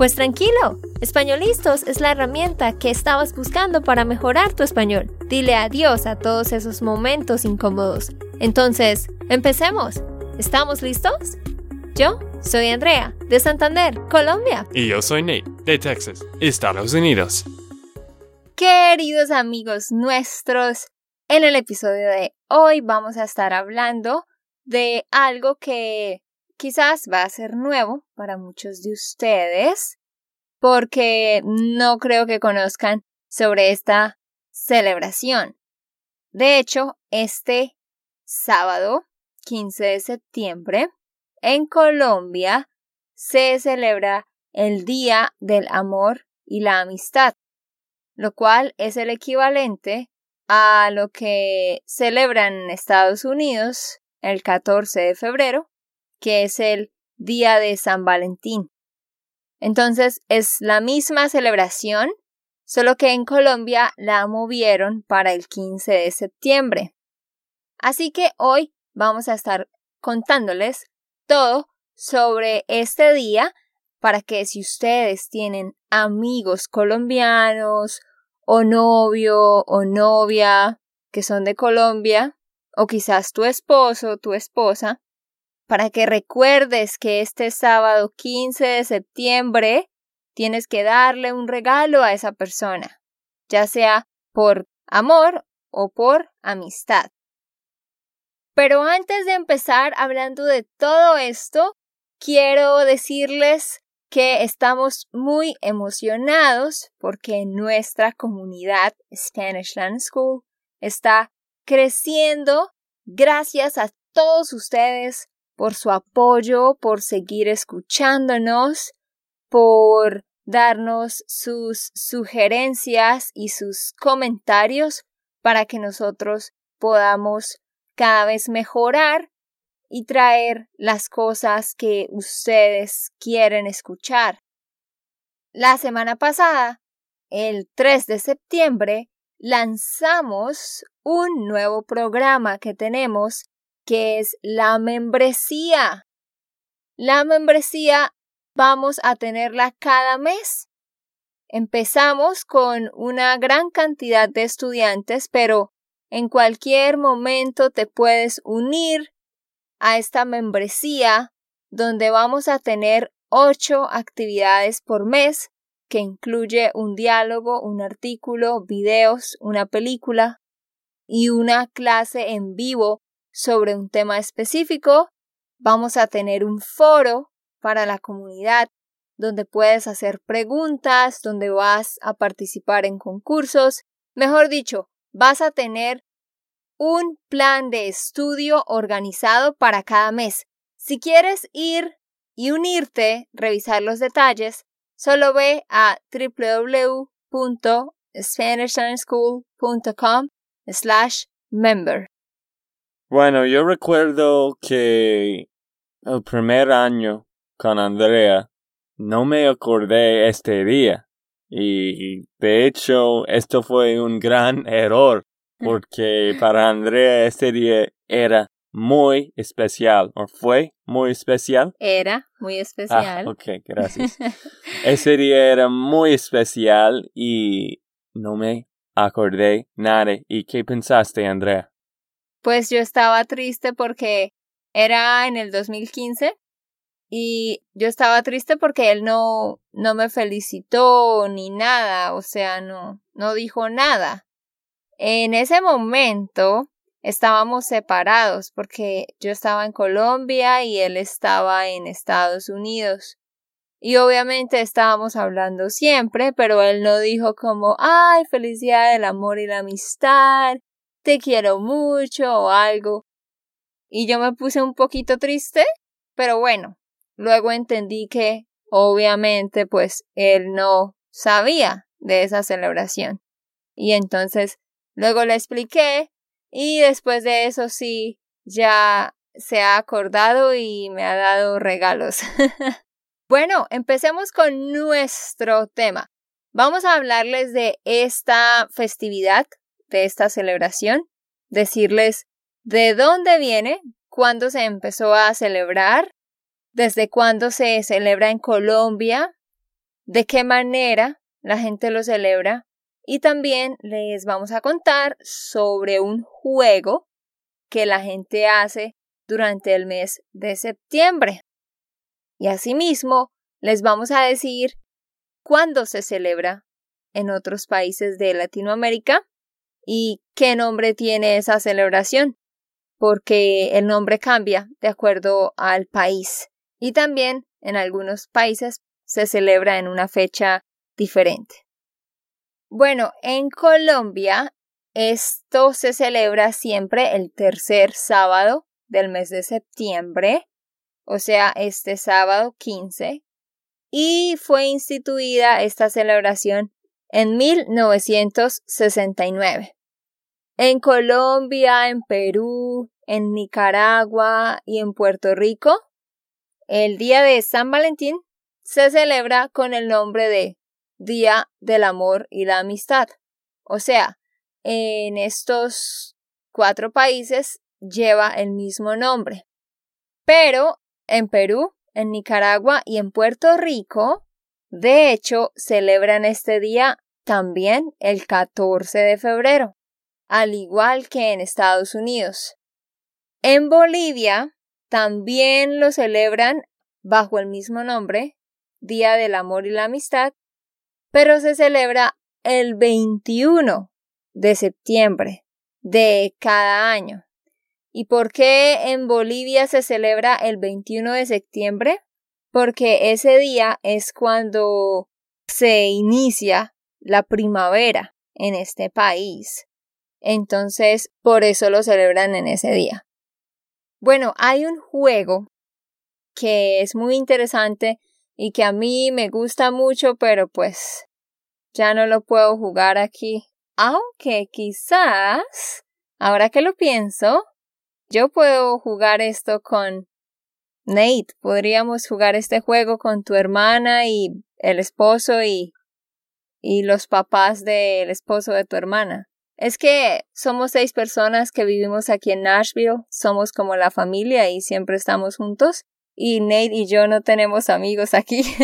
Pues tranquilo, Españolistos es la herramienta que estabas buscando para mejorar tu español. Dile adiós a todos esos momentos incómodos. Entonces, empecemos. ¿Estamos listos? Yo soy Andrea, de Santander, Colombia. Y yo soy Nate, de Texas, Estados Unidos. Queridos amigos nuestros, en el episodio de hoy vamos a estar hablando de algo que quizás va a ser nuevo para muchos de ustedes, porque no creo que conozcan sobre esta celebración. De hecho, este sábado, 15 de septiembre, en Colombia se celebra el Día del Amor y la Amistad, lo cual es el equivalente a lo que celebran en Estados Unidos el 14 de febrero, que es el Día de San Valentín. Entonces es la misma celebración, solo que en Colombia la movieron para el 15 de septiembre. Así que hoy vamos a estar contándoles todo sobre este día para que si ustedes tienen amigos colombianos o novio o novia que son de Colombia, o quizás tu esposo o tu esposa, para que recuerdes que este sábado 15 de septiembre tienes que darle un regalo a esa persona, ya sea por amor o por amistad. Pero antes de empezar hablando de todo esto, quiero decirles que estamos muy emocionados porque nuestra comunidad Spanish Land School está creciendo gracias a todos ustedes por su apoyo, por seguir escuchándonos, por darnos sus sugerencias y sus comentarios para que nosotros podamos cada vez mejorar y traer las cosas que ustedes quieren escuchar. La semana pasada, el 3 de septiembre, lanzamos un nuevo programa que tenemos que es la membresía. La membresía vamos a tenerla cada mes. Empezamos con una gran cantidad de estudiantes, pero en cualquier momento te puedes unir a esta membresía donde vamos a tener ocho actividades por mes que incluye un diálogo, un artículo, videos, una película y una clase en vivo sobre un tema específico. Vamos a tener un foro para la comunidad donde puedes hacer preguntas, donde vas a participar en concursos. Mejor dicho, vas a tener un plan de estudio organizado para cada mes. Si quieres ir y unirte, revisar los detalles, solo ve a www.spanishlandschool.com slash member. Bueno, yo recuerdo que el primer año con Andrea no me acordé este día. Y de hecho, esto fue un gran error porque para Andrea este día era muy especial, o fue muy especial. Era muy Ah, especial. ok, gracias. Ese día era muy especial y no me acordé nada. ¿Y qué pensaste, Andrea? Pues yo estaba triste porque era en el 2015 y yo estaba triste porque él no, no me felicitó ni nada, o sea, no, no dijo nada. En ese momento estábamos separados porque yo estaba en Colombia y él estaba en Estados Unidos. Y obviamente estábamos hablando siempre, pero él no dijo como, ay, felicidad del amor y la amistad, te quiero mucho o algo. Y yo me puse un poquito triste, pero bueno, luego entendí que obviamente pues él no sabía de esa celebración. Y entonces luego le expliqué y después de eso sí, ya se ha acordado y me ha dado regalos. bueno, empecemos con nuestro tema. Vamos a hablarles de esta festividad, de esta celebración, decirles de dónde viene, cuándo se empezó a celebrar, desde cuándo se celebra en Colombia, de qué manera la gente lo celebra y también les vamos a contar sobre un juego que la gente hace durante el mes de septiembre. Y asimismo, les vamos a decir cuándo se celebra en otros países de Latinoamérica y qué nombre tiene esa celebración, porque el nombre cambia de acuerdo al país y también en algunos países se celebra en una fecha diferente. Bueno, en Colombia esto se celebra siempre el tercer sábado del mes de septiembre, o sea, este sábado 15, y fue instituida esta celebración en 1969. En Colombia, en Perú, en Nicaragua y en Puerto Rico, el día de San Valentín se celebra con el nombre de Día del Amor y la Amistad. O sea, en estos cuatro países lleva el mismo nombre. Pero en Perú, en Nicaragua y en Puerto Rico, de hecho, celebran este día también el 14 de febrero, al igual que en Estados Unidos. En Bolivia también lo celebran bajo el mismo nombre, Día del Amor y la Amistad, pero se celebra el 21 de septiembre de cada año. ¿Y por qué en Bolivia se celebra el 21 de septiembre? Porque ese día es cuando se inicia la primavera en este país. Entonces, por eso lo celebran en ese día. Bueno, hay un juego que es muy interesante y que a mí me gusta mucho, pero pues ya no lo puedo jugar aquí. Aunque quizás, ahora que lo pienso, yo puedo jugar esto con Nate. Podríamos jugar este juego con tu hermana y el esposo y, y los papás del esposo de tu hermana. Es que somos seis personas que vivimos aquí en Nashville, somos como la familia y siempre estamos juntos y Nate y yo no tenemos amigos aquí. Sí.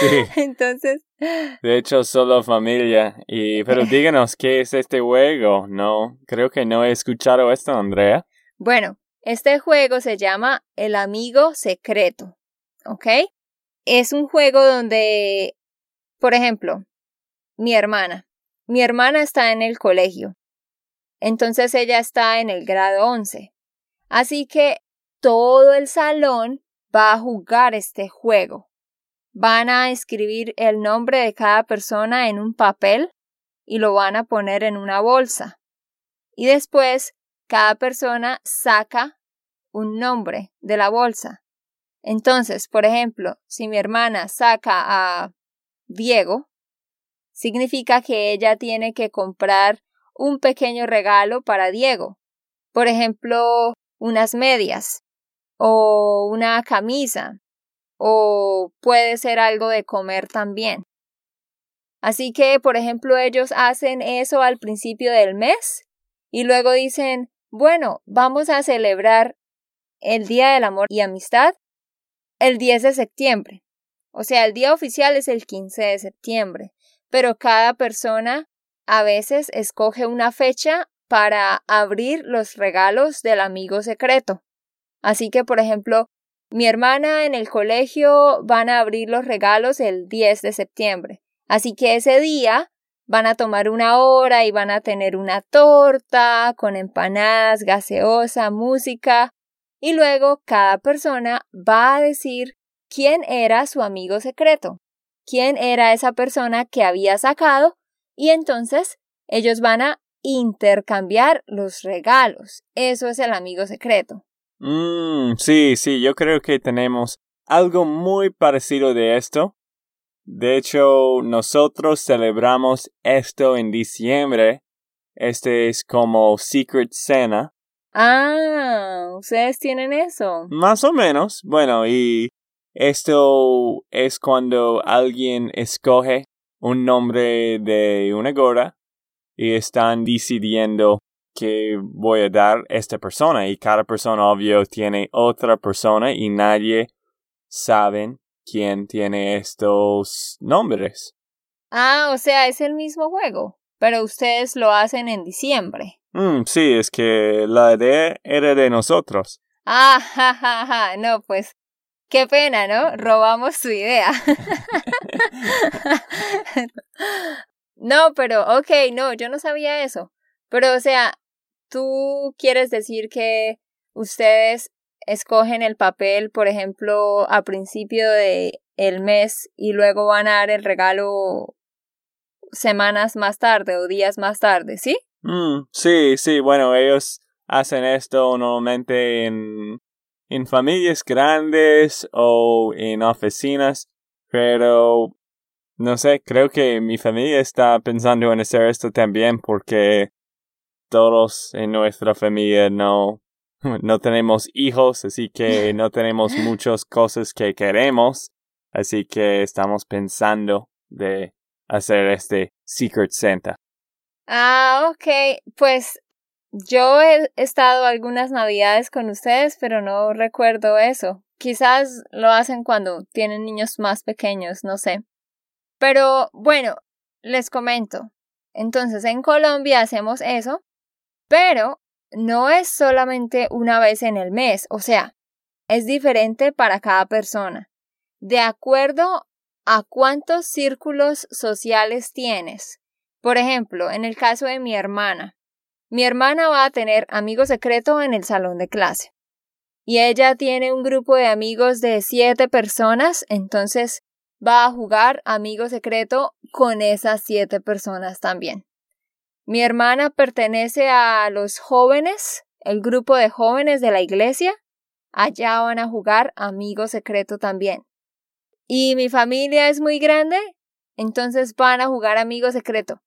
Entonces. De hecho, solo familia. Y, pero díganos, ¿qué es este juego? No, creo que no he escuchado esto, Andrea. Bueno, este juego se llama El Amigo Secreto. ¿Ok? Es un juego donde, por ejemplo, mi hermana. Mi hermana está en el colegio. Entonces ella está en el grado 11. Así que todo el salón va a jugar este juego. Van a escribir el nombre de cada persona en un papel y lo van a poner en una bolsa. Y después cada persona saca un nombre de la bolsa. Entonces, por ejemplo, si mi hermana saca a Diego, significa que ella tiene que comprar un pequeño regalo para Diego. Por ejemplo, unas medias o una camisa o puede ser algo de comer también. Así que, por ejemplo, ellos hacen eso al principio del mes y luego dicen, bueno, vamos a celebrar el Día del Amor y Amistad el 10 de septiembre. O sea, el día oficial es el 15 de septiembre, pero cada persona a veces escoge una fecha para abrir los regalos del amigo secreto. Así que, por ejemplo, mi hermana en el colegio van a abrir los regalos el 10 de septiembre. Así que ese día van a tomar una hora y van a tener una torta con empanadas, gaseosa, música. Y luego cada persona va a decir quién era su amigo secreto, quién era esa persona que había sacado y entonces ellos van a intercambiar los regalos. Eso es el amigo secreto. Mm, sí, sí, yo creo que tenemos algo muy parecido de esto. De hecho, nosotros celebramos esto en diciembre este es como Secret Santa. Ah, ustedes tienen eso. Más o menos. Bueno, y esto es cuando alguien escoge un nombre de una gorda y están decidiendo que voy a dar a esta persona y cada persona obvio tiene otra persona y nadie sabe quién tiene estos nombres. Ah, o sea, es el mismo juego, pero ustedes lo hacen en diciembre. Mm, sí, es que la idea era de nosotros. Ah, ja, ja, ja. No, pues qué pena, ¿no? Robamos su idea. no, pero, ok, no, yo no sabía eso. Pero, o sea, tú quieres decir que ustedes escogen el papel, por ejemplo, a principio de el mes y luego van a dar el regalo semanas más tarde o días más tarde, ¿sí? Mm, sí, sí, bueno, ellos hacen esto normalmente en, en familias grandes o en oficinas, pero no sé, creo que mi familia está pensando en hacer esto también porque todos en nuestra familia no no tenemos hijos, así que no tenemos muchas cosas que queremos, así que estamos pensando de hacer este Secret Santa. Ah, ok, pues yo he estado algunas navidades con ustedes, pero no recuerdo eso. Quizás lo hacen cuando tienen niños más pequeños, no sé. Pero bueno, les comento. Entonces, en Colombia hacemos eso, pero no es solamente una vez en el mes, o sea, es diferente para cada persona. De acuerdo a cuántos círculos sociales tienes. Por ejemplo, en el caso de mi hermana, mi hermana va a tener amigo secreto en el salón de clase. Y ella tiene un grupo de amigos de siete personas, entonces va a jugar amigo secreto con esas siete personas también. Mi hermana pertenece a los jóvenes, el grupo de jóvenes de la iglesia. Allá van a jugar amigo secreto también. Y mi familia es muy grande, entonces van a jugar amigo secreto.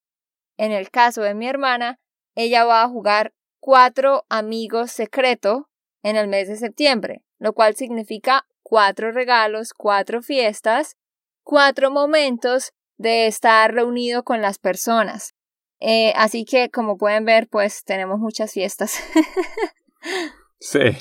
En el caso de mi hermana, ella va a jugar cuatro amigos secreto en el mes de septiembre, lo cual significa cuatro regalos, cuatro fiestas, cuatro momentos de estar reunido con las personas. Eh, así que, como pueden ver, pues tenemos muchas fiestas. sí.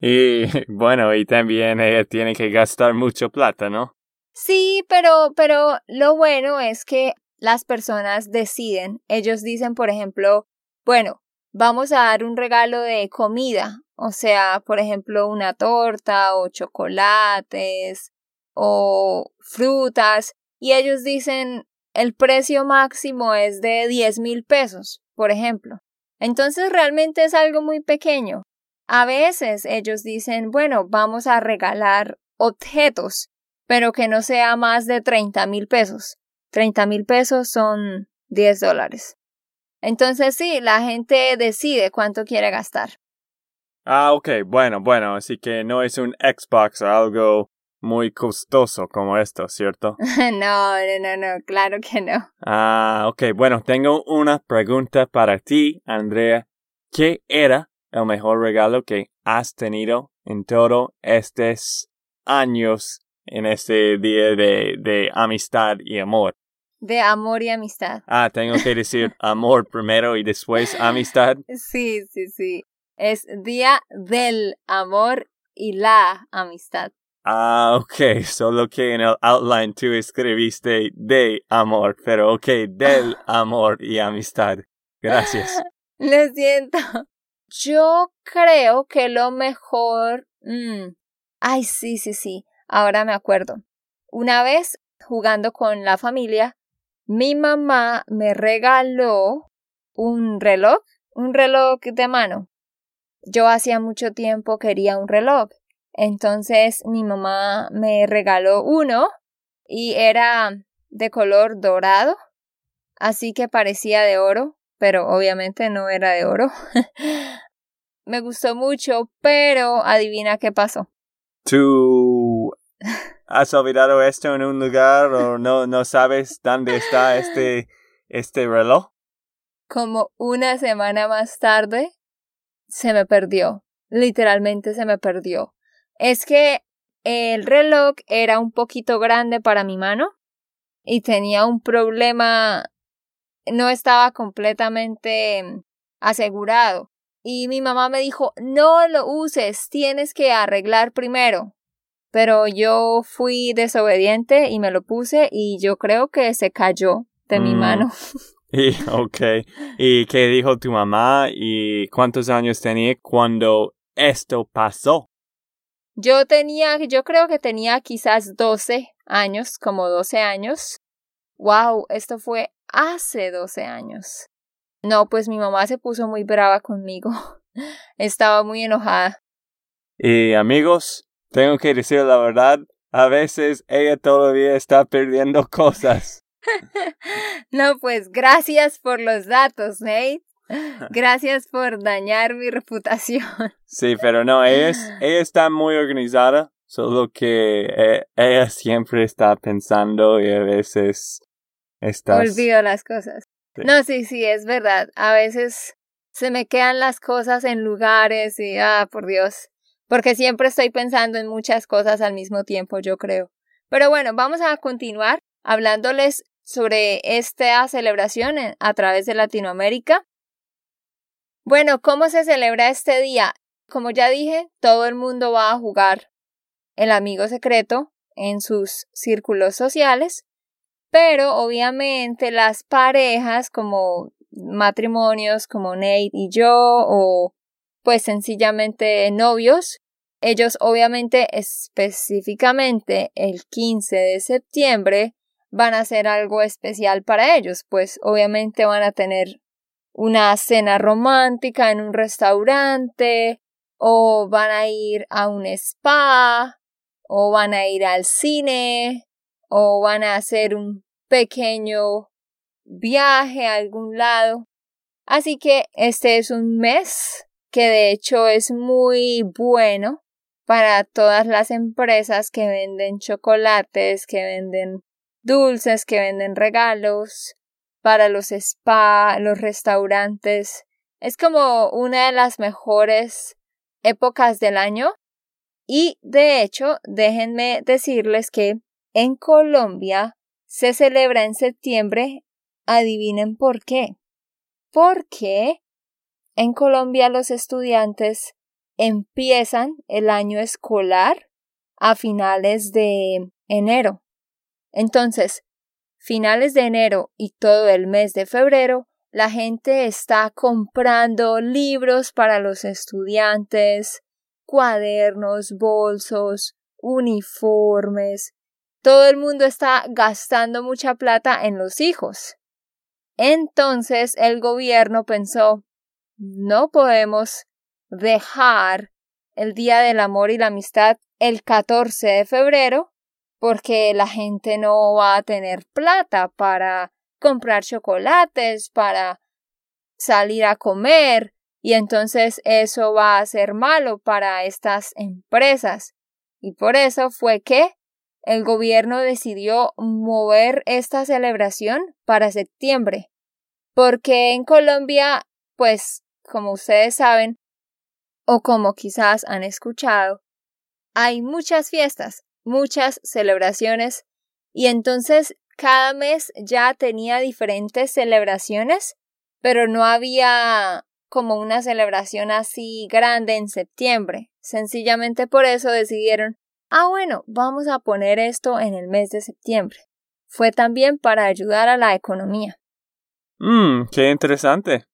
Y bueno, y también ella tiene que gastar mucho plata, ¿no? Sí, pero, pero lo bueno es que las personas deciden. Ellos dicen, por ejemplo, bueno, vamos a dar un regalo de comida, o sea, por ejemplo, una torta o chocolates o frutas, y ellos dicen, el precio máximo es de 10 mil pesos, por ejemplo. Entonces realmente es algo muy pequeño. A veces ellos dicen, bueno, vamos a regalar objetos, pero que no sea más de 30 mil pesos. 30 mil pesos son 10 dólares. Entonces sí, la gente decide cuánto quiere gastar. Ah, ok, bueno, bueno, así que no es un Xbox o algo muy costoso como esto, ¿cierto? no, no, no, claro que no. Ah, ok, bueno, tengo una pregunta para ti, Andrea. ¿Qué era el mejor regalo que has tenido en todos estos años en este día de, de amistad y amor? De amor y amistad. Ah, tengo que decir amor primero y después amistad. Sí, sí, sí. Es día del amor y la amistad. Ah, ok, solo que en el outline tú escribiste de amor, pero ok, del amor y amistad. Gracias. Lo siento. Yo creo que lo mejor... Mm, ay, sí, sí, sí. Ahora me acuerdo. Una vez, jugando con la familia, mi mamá me regaló un reloj, un reloj de mano. Yo hacía mucho tiempo quería un reloj entonces mi mamá me regaló uno y era de color dorado, así que parecía de oro, pero obviamente no era de oro. me gustó mucho, pero adivina qué pasó. ¿Tú has olvidado esto en un lugar o no, no sabes dónde está este, este reloj? como una semana más tarde, se me perdió. Literalmente se me perdió. Es que el reloj era un poquito grande para mi mano y tenía un problema, no estaba completamente asegurado. Y mi mamá me dijo, no lo uses, tienes que arreglar primero. Pero yo fui desobediente y me lo puse y yo creo que se cayó de mi mm. mano. Y, ok. ¿Y qué dijo tu mamá y cuántos años tenía cuando esto pasó? Yo tenía, yo creo que tenía quizás 12 años, como 12 años. Wow, esto fue hace 12 años. No, pues mi mamá se puso muy brava conmigo. Estaba muy enojada. Y amigos, tengo que decir la verdad, a veces ella todavía está perdiendo cosas. no, pues gracias por los datos, Nate. Gracias por dañar mi reputación. Sí, pero no, ella, ella está muy organizada, solo que eh, ella siempre está pensando y a veces está... Olvido las cosas. No, sí, sí, es verdad. A veces se me quedan las cosas en lugares y, ah, por Dios, porque siempre estoy pensando en muchas cosas al mismo tiempo, yo creo. Pero bueno, vamos a continuar hablándoles sobre esta celebración a través de Latinoamérica. Bueno, ¿cómo se celebra este día? Como ya dije, todo el mundo va a jugar el amigo secreto en sus círculos sociales, pero obviamente las parejas como matrimonios como Nate y yo o pues sencillamente novios, ellos obviamente específicamente el 15 de septiembre van a hacer algo especial para ellos, pues obviamente van a tener una cena romántica en un restaurante, o van a ir a un spa, o van a ir al cine, o van a hacer un pequeño viaje a algún lado. Así que este es un mes que de hecho es muy bueno para todas las empresas que venden chocolates, que venden dulces, que venden regalos, para los spa, los restaurantes. Es como una de las mejores épocas del año. Y de hecho, déjenme decirles que en Colombia se celebra en septiembre. Adivinen por qué. Porque en Colombia los estudiantes empiezan el año escolar a finales de enero. Entonces, finales de enero y todo el mes de febrero, la gente está comprando libros para los estudiantes, cuadernos, bolsos, uniformes. Todo el mundo está gastando mucha plata en los hijos. Entonces el gobierno pensó no podemos dejar el Día del Amor y la Amistad el 14 de febrero porque la gente no va a tener plata para comprar chocolates, para salir a comer, y entonces eso va a ser malo para estas empresas. Y por eso fue que el gobierno decidió mover esta celebración para septiembre. Porque en Colombia, pues, como ustedes saben, o como quizás han escuchado, hay muchas fiestas, muchas celebraciones y entonces cada mes ya tenía diferentes celebraciones, pero no había como una celebración así grande en septiembre. Sencillamente por eso decidieron, ah bueno, vamos a poner esto en el mes de septiembre. Fue también para ayudar a la economía. Mmm, qué interesante.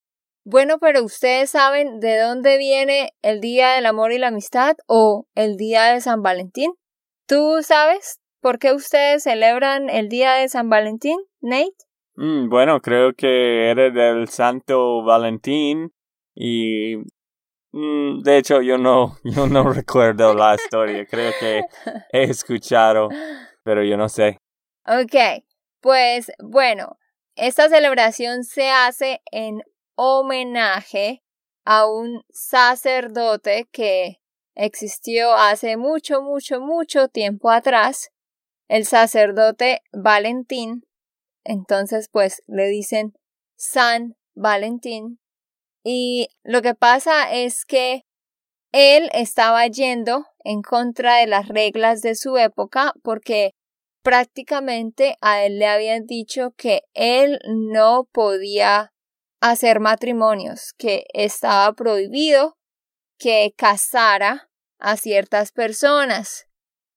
Bueno, pero ustedes saben de dónde viene el Día del Amor y la Amistad o el Día de San Valentín. ¿Tú sabes por qué ustedes celebran el día de San Valentín, Nate? Mm, bueno, creo que era del Santo Valentín y mm, de hecho yo no yo no recuerdo la historia. Creo que he escuchado, pero yo no sé. Ok, pues bueno, esta celebración se hace en homenaje a un sacerdote que existió hace mucho, mucho, mucho tiempo atrás, el sacerdote Valentín, entonces pues le dicen San Valentín. Y lo que pasa es que él estaba yendo en contra de las reglas de su época porque prácticamente a él le habían dicho que él no podía hacer matrimonios, que estaba prohibido que casara a ciertas personas.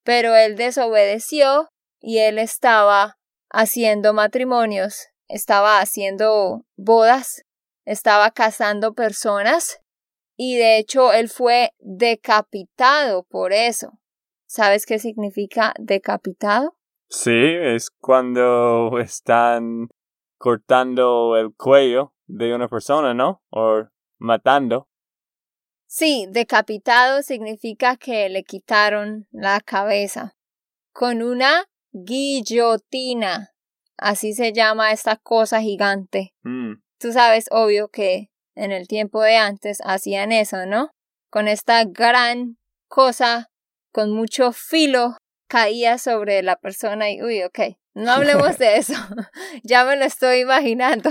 Pero él desobedeció y él estaba haciendo matrimonios, estaba haciendo bodas, estaba casando personas y de hecho él fue decapitado por eso. ¿Sabes qué significa decapitado? Sí, es cuando están cortando el cuello de una persona, ¿no? O matando. Sí, decapitado significa que le quitaron la cabeza con una guillotina. Así se llama esta cosa gigante. Mm. Tú sabes, obvio, que en el tiempo de antes hacían eso, ¿no? Con esta gran cosa con mucho filo caía sobre la persona y, uy, ok, no hablemos de eso. ya me lo estoy imaginando.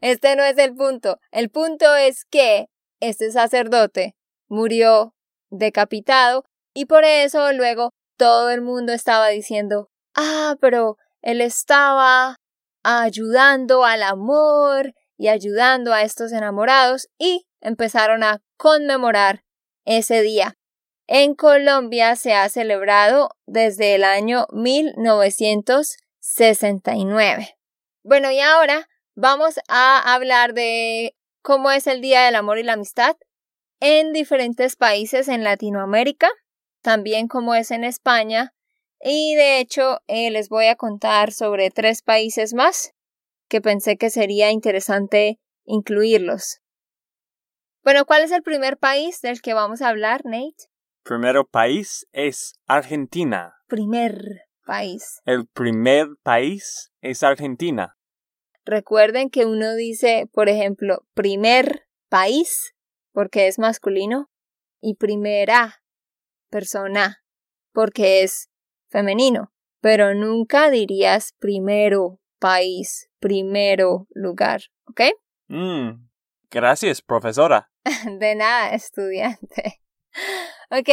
Este no es el punto. El punto es que este sacerdote murió decapitado y por eso luego todo el mundo estaba diciendo, ah, pero él estaba ayudando al amor y ayudando a estos enamorados y empezaron a conmemorar ese día. En Colombia se ha celebrado desde el año 1969. Bueno, y ahora vamos a hablar de cómo es el Día del Amor y la Amistad en diferentes países en Latinoamérica, también como es en España, y de hecho eh, les voy a contar sobre tres países más que pensé que sería interesante incluirlos. Bueno, ¿cuál es el primer país del que vamos a hablar, Nate? Primero país es Argentina. Primer país. El primer país es Argentina. Recuerden que uno dice, por ejemplo, primer país, porque es masculino, y primera persona, porque es femenino, pero nunca dirías primero país, primero lugar, ¿ok? Mm. Gracias, profesora. De nada, estudiante. Ok,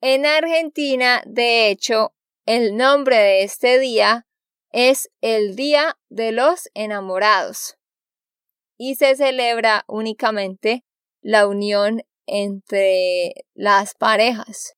en Argentina, de hecho, el nombre de este día es el Día de los Enamorados y se celebra únicamente la unión entre las parejas.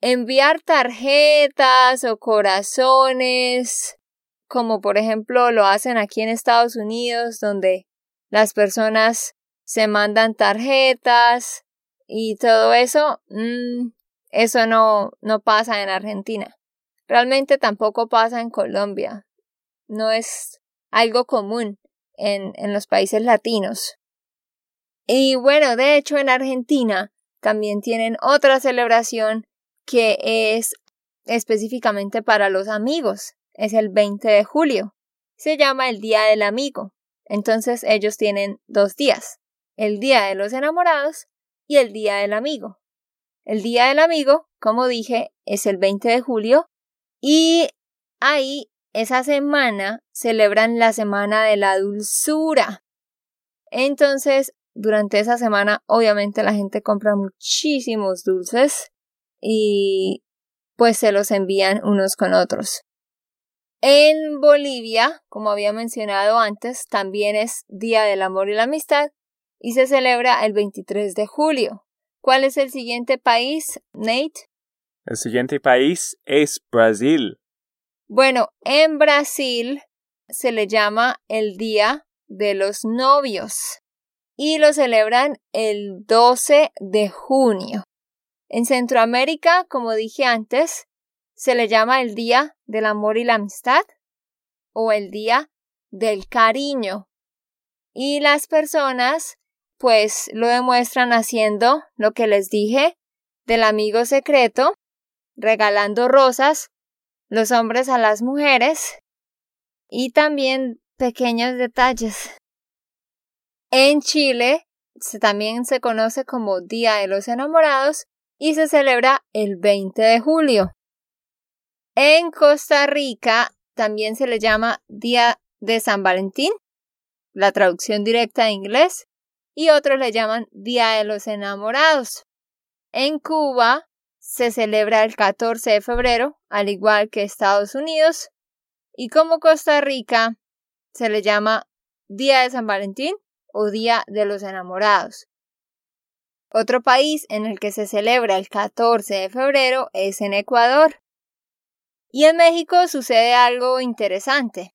Enviar tarjetas o corazones, como por ejemplo lo hacen aquí en Estados Unidos, donde las personas se mandan tarjetas y todo eso, mm, eso no, no pasa en Argentina. Realmente tampoco pasa en Colombia. No es algo común en, en los países latinos. Y bueno, de hecho en Argentina también tienen otra celebración que es específicamente para los amigos. Es el 20 de julio. Se llama el Día del Amigo. Entonces ellos tienen dos días. El Día de los Enamorados y el Día del Amigo. El Día del Amigo, como dije, es el 20 de julio y ahí, esa semana, celebran la Semana de la Dulzura. Entonces, durante esa semana, obviamente la gente compra muchísimos dulces y pues se los envían unos con otros. En Bolivia, como había mencionado antes, también es Día del Amor y la Amistad y se celebra el 23 de julio. ¿Cuál es el siguiente país, Nate? El siguiente país es Brasil. Bueno, en Brasil se le llama el Día de los Novios y lo celebran el 12 de junio. En Centroamérica, como dije antes, se le llama el Día del Amor y la Amistad o el Día del Cariño. Y las personas pues lo demuestran haciendo lo que les dije del amigo secreto regalando rosas, los hombres a las mujeres y también pequeños detalles. En Chile también se conoce como Día de los Enamorados y se celebra el 20 de julio. En Costa Rica también se le llama Día de San Valentín la traducción directa de inglés, y otros le llaman Día de los Enamorados. En Cuba se celebra el 14 de febrero, al igual que Estados Unidos, y como Costa Rica se le llama Día de San Valentín o Día de los Enamorados. Otro país en el que se celebra el 14 de febrero es en Ecuador. Y en México sucede algo interesante.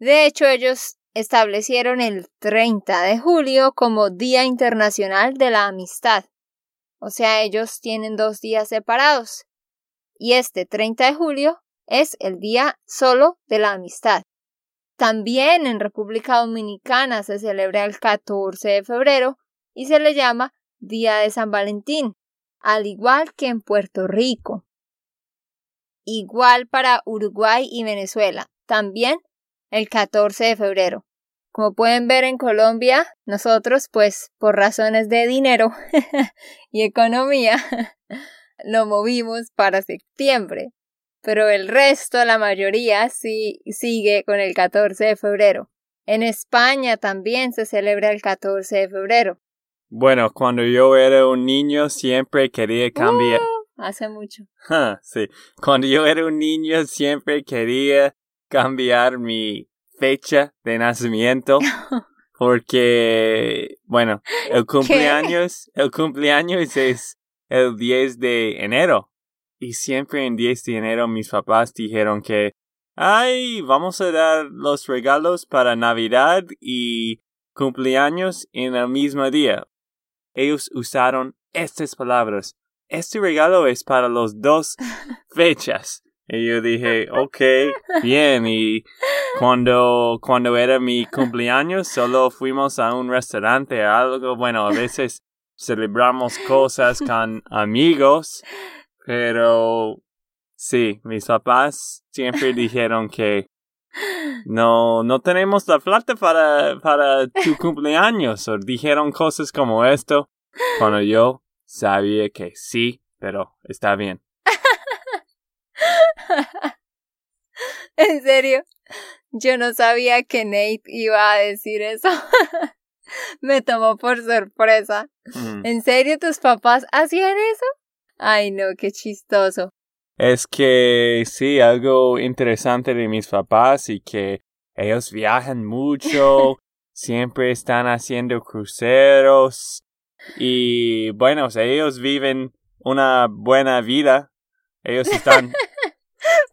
De hecho, ellos establecieron el 30 de julio como Día Internacional de la Amistad. O sea, ellos tienen dos días separados. Y este 30 de julio es el día solo de la amistad. También en República Dominicana se celebra el 14 de febrero y se le llama Día de San Valentín, al igual que en Puerto Rico. Igual para Uruguay y Venezuela, también el 14 de febrero. Como pueden ver en Colombia, nosotros, pues, por razones de dinero y economía, lo movimos para septiembre. Pero el resto, la mayoría, sí sigue con el 14 de febrero. En España también se celebra el 14 de febrero. Bueno, cuando yo era un niño siempre quería cambiar. Uh, hace mucho. sí. Cuando yo era un niño siempre quería cambiar mi fecha de nacimiento porque, bueno, el cumpleaños, el cumpleaños es el 10 de enero. Y siempre en 10 de enero mis papás dijeron que, ay, vamos a dar los regalos para Navidad y cumpleaños en el mismo día. Ellos usaron estas palabras. Este regalo es para los dos fechas. Y yo dije, ok, bien. Y cuando, cuando era mi cumpleaños, solo fuimos a un restaurante, algo. Bueno, a veces celebramos cosas con amigos, pero sí, mis papás siempre dijeron que no, no tenemos la plata para, para tu cumpleaños. O dijeron cosas como esto, cuando yo sabía que sí, pero está bien. en serio, yo no sabía que Nate iba a decir eso. Me tomó por sorpresa. Mm. ¿En serio tus papás hacían eso? Ay, no, qué chistoso. Es que sí, algo interesante de mis papás y que ellos viajan mucho, siempre están haciendo cruceros y bueno, ellos viven una buena vida. Ellos están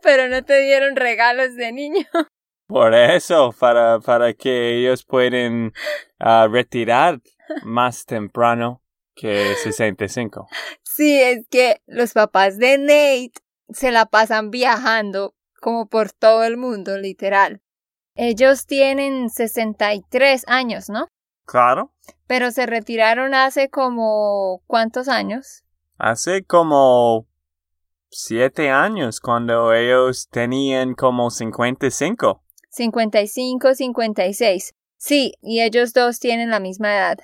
pero no te dieron regalos de niño. Por eso, para, para que ellos puedan ah, retirar más temprano que 65. Sí, es que los papás de Nate se la pasan viajando como por todo el mundo, literal. Ellos tienen 63 años, ¿no? Claro. Pero se retiraron hace como ¿cuántos años? Hace como siete años cuando ellos tenían como 55. 55, 56. Sí, y ellos dos tienen la misma edad.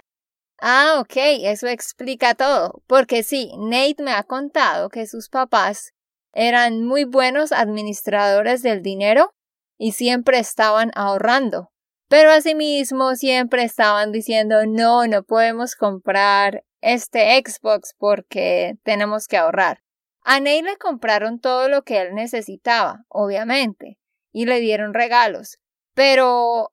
Ah, ok, eso explica todo. Porque sí, Nate me ha contado que sus papás eran muy buenos administradores del dinero y siempre estaban ahorrando. Pero asimismo siempre estaban diciendo no, no podemos comprar este Xbox porque tenemos que ahorrar. A Ney le compraron todo lo que él necesitaba, obviamente, y le dieron regalos, pero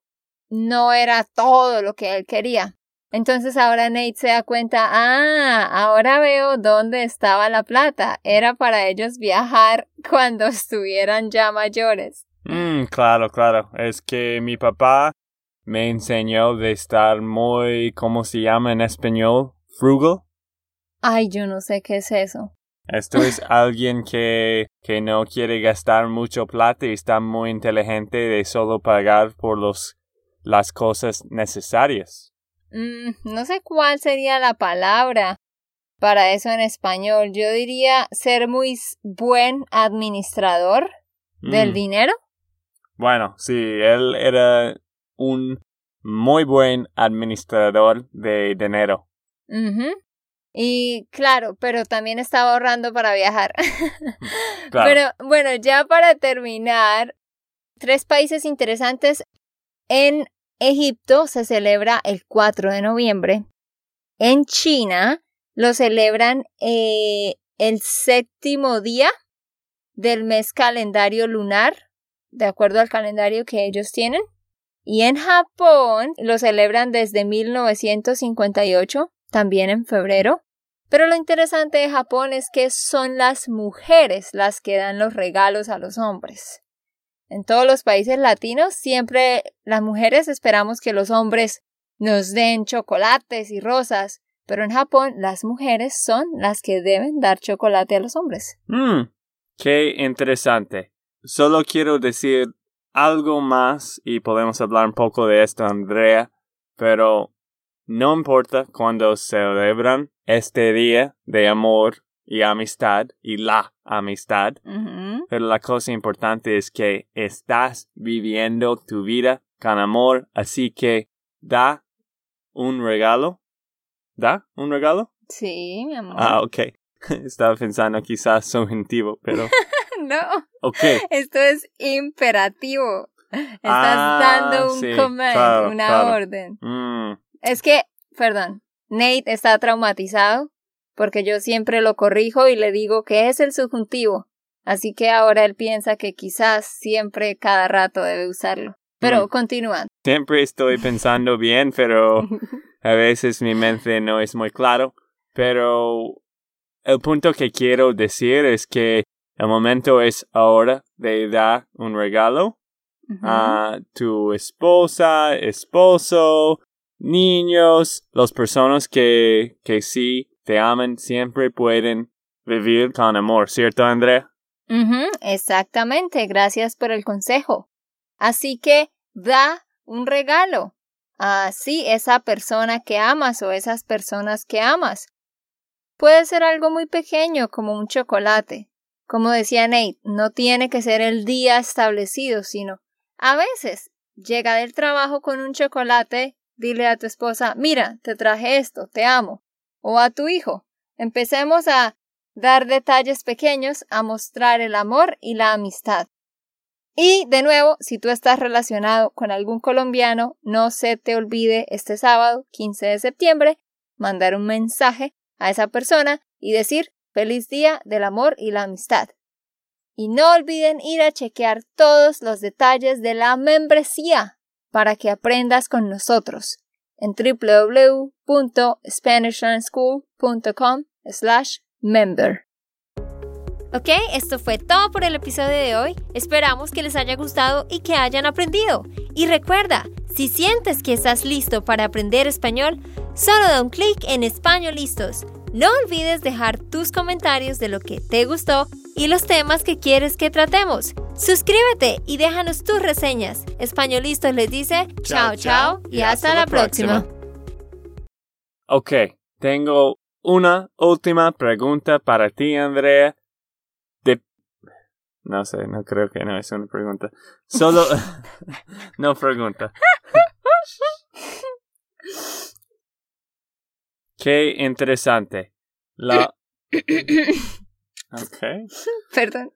no era todo lo que él quería. Entonces ahora Nate se da cuenta, ah, ahora veo dónde estaba la plata. Era para ellos viajar cuando estuvieran ya mayores. Mm, claro, claro. Es que mi papá me enseñó de estar muy, ¿cómo se llama en español? Frugal. Ay, yo no sé qué es eso. Esto es alguien que, que no quiere gastar mucho plata y está muy inteligente de solo pagar por los, las cosas necesarias. Mm, no sé cuál sería la palabra para eso en español. Yo diría ser muy buen administrador del mm. dinero. Bueno, sí, él era un muy buen administrador de dinero. Y claro, pero también estaba ahorrando para viajar. Pero bueno, ya para terminar, tres países interesantes en Egipto se celebra el 4 de noviembre. En China lo celebran eh, el séptimo día del mes calendario lunar, de acuerdo al calendario que ellos tienen. Y en Japón lo celebran desde 1958, también en febrero. Pero lo interesante de Japón es que son las mujeres las que dan los regalos a los hombres. En todos los países latinos siempre las mujeres esperamos que los hombres nos den chocolates y rosas, pero en Japón las mujeres son las que deben dar chocolate a los hombres. Mm, qué interesante. Solo quiero decir algo más y podemos hablar un poco de esto, Andrea, pero no importa cuando celebran este día de amor y amistad y la amistad, pero la cosa importante es que estás viviendo tu vida con amor, así que da un regalo. ¿Da un regalo? Sí, mi amor. Ah, ok. Estaba pensando quizás subjuntivo, pero... no. Ok. Esto es imperativo. Estás Ah, dando un sí, command, claro, una claro. orden. Mm, Es que, perdón, Nate está traumatizado porque yo siempre lo corrijo y le digo que es el subjuntivo. Así que ahora él piensa que quizás siempre cada rato debe usarlo. Pero Mm. continúa. siempre estoy pensando bien, pero a veces mi mente no es muy claro. Pero el punto que quiero decir es que el momento es ahora de dar un regalo a tu esposa, esposo, niños, las personas que, que sí te aman siempre pueden vivir con amor, ¿cierto, Andrea? Ujú, exactamente, gracias por el consejo. Así que da un regalo a sí esa persona que amas o esas personas que amas. Puede ser algo muy pequeño como un chocolate. Como decía Nate, no tiene que ser el día establecido, sino a veces llega del trabajo con un chocolate, dile a tu esposa, mira, te traje esto, te amo. O a tu hijo. Empecemos a dar detalles pequeños a mostrar el amor y la amistad. Y de nuevo, si tú estás relacionado con algún colombiano, no se te olvide este sábado, 15 de septiembre, mandar un mensaje a esa persona y decir feliz día del amor y la amistad. Y no olviden ir a chequear todos los detalles de la membresía para que aprendas con nosotros en www.spanishlandschool.com slash member. Ok, esto fue todo por el episodio de hoy. Esperamos que les haya gustado y que hayan aprendido. Y recuerda, si sientes que estás listo para aprender español, solo da un clic en Español Listos. No olvides dejar tus comentarios de lo que te gustó y los temas que quieres que tratemos. Suscríbete y déjanos tus reseñas. Españolistos les dice chao chao y hasta la próxima. Ok, tengo una última pregunta para ti, Andrea. De... No sé, no creo que no es una pregunta. Solo... no pregunta. Qué interesante. La... Ok. Perdón.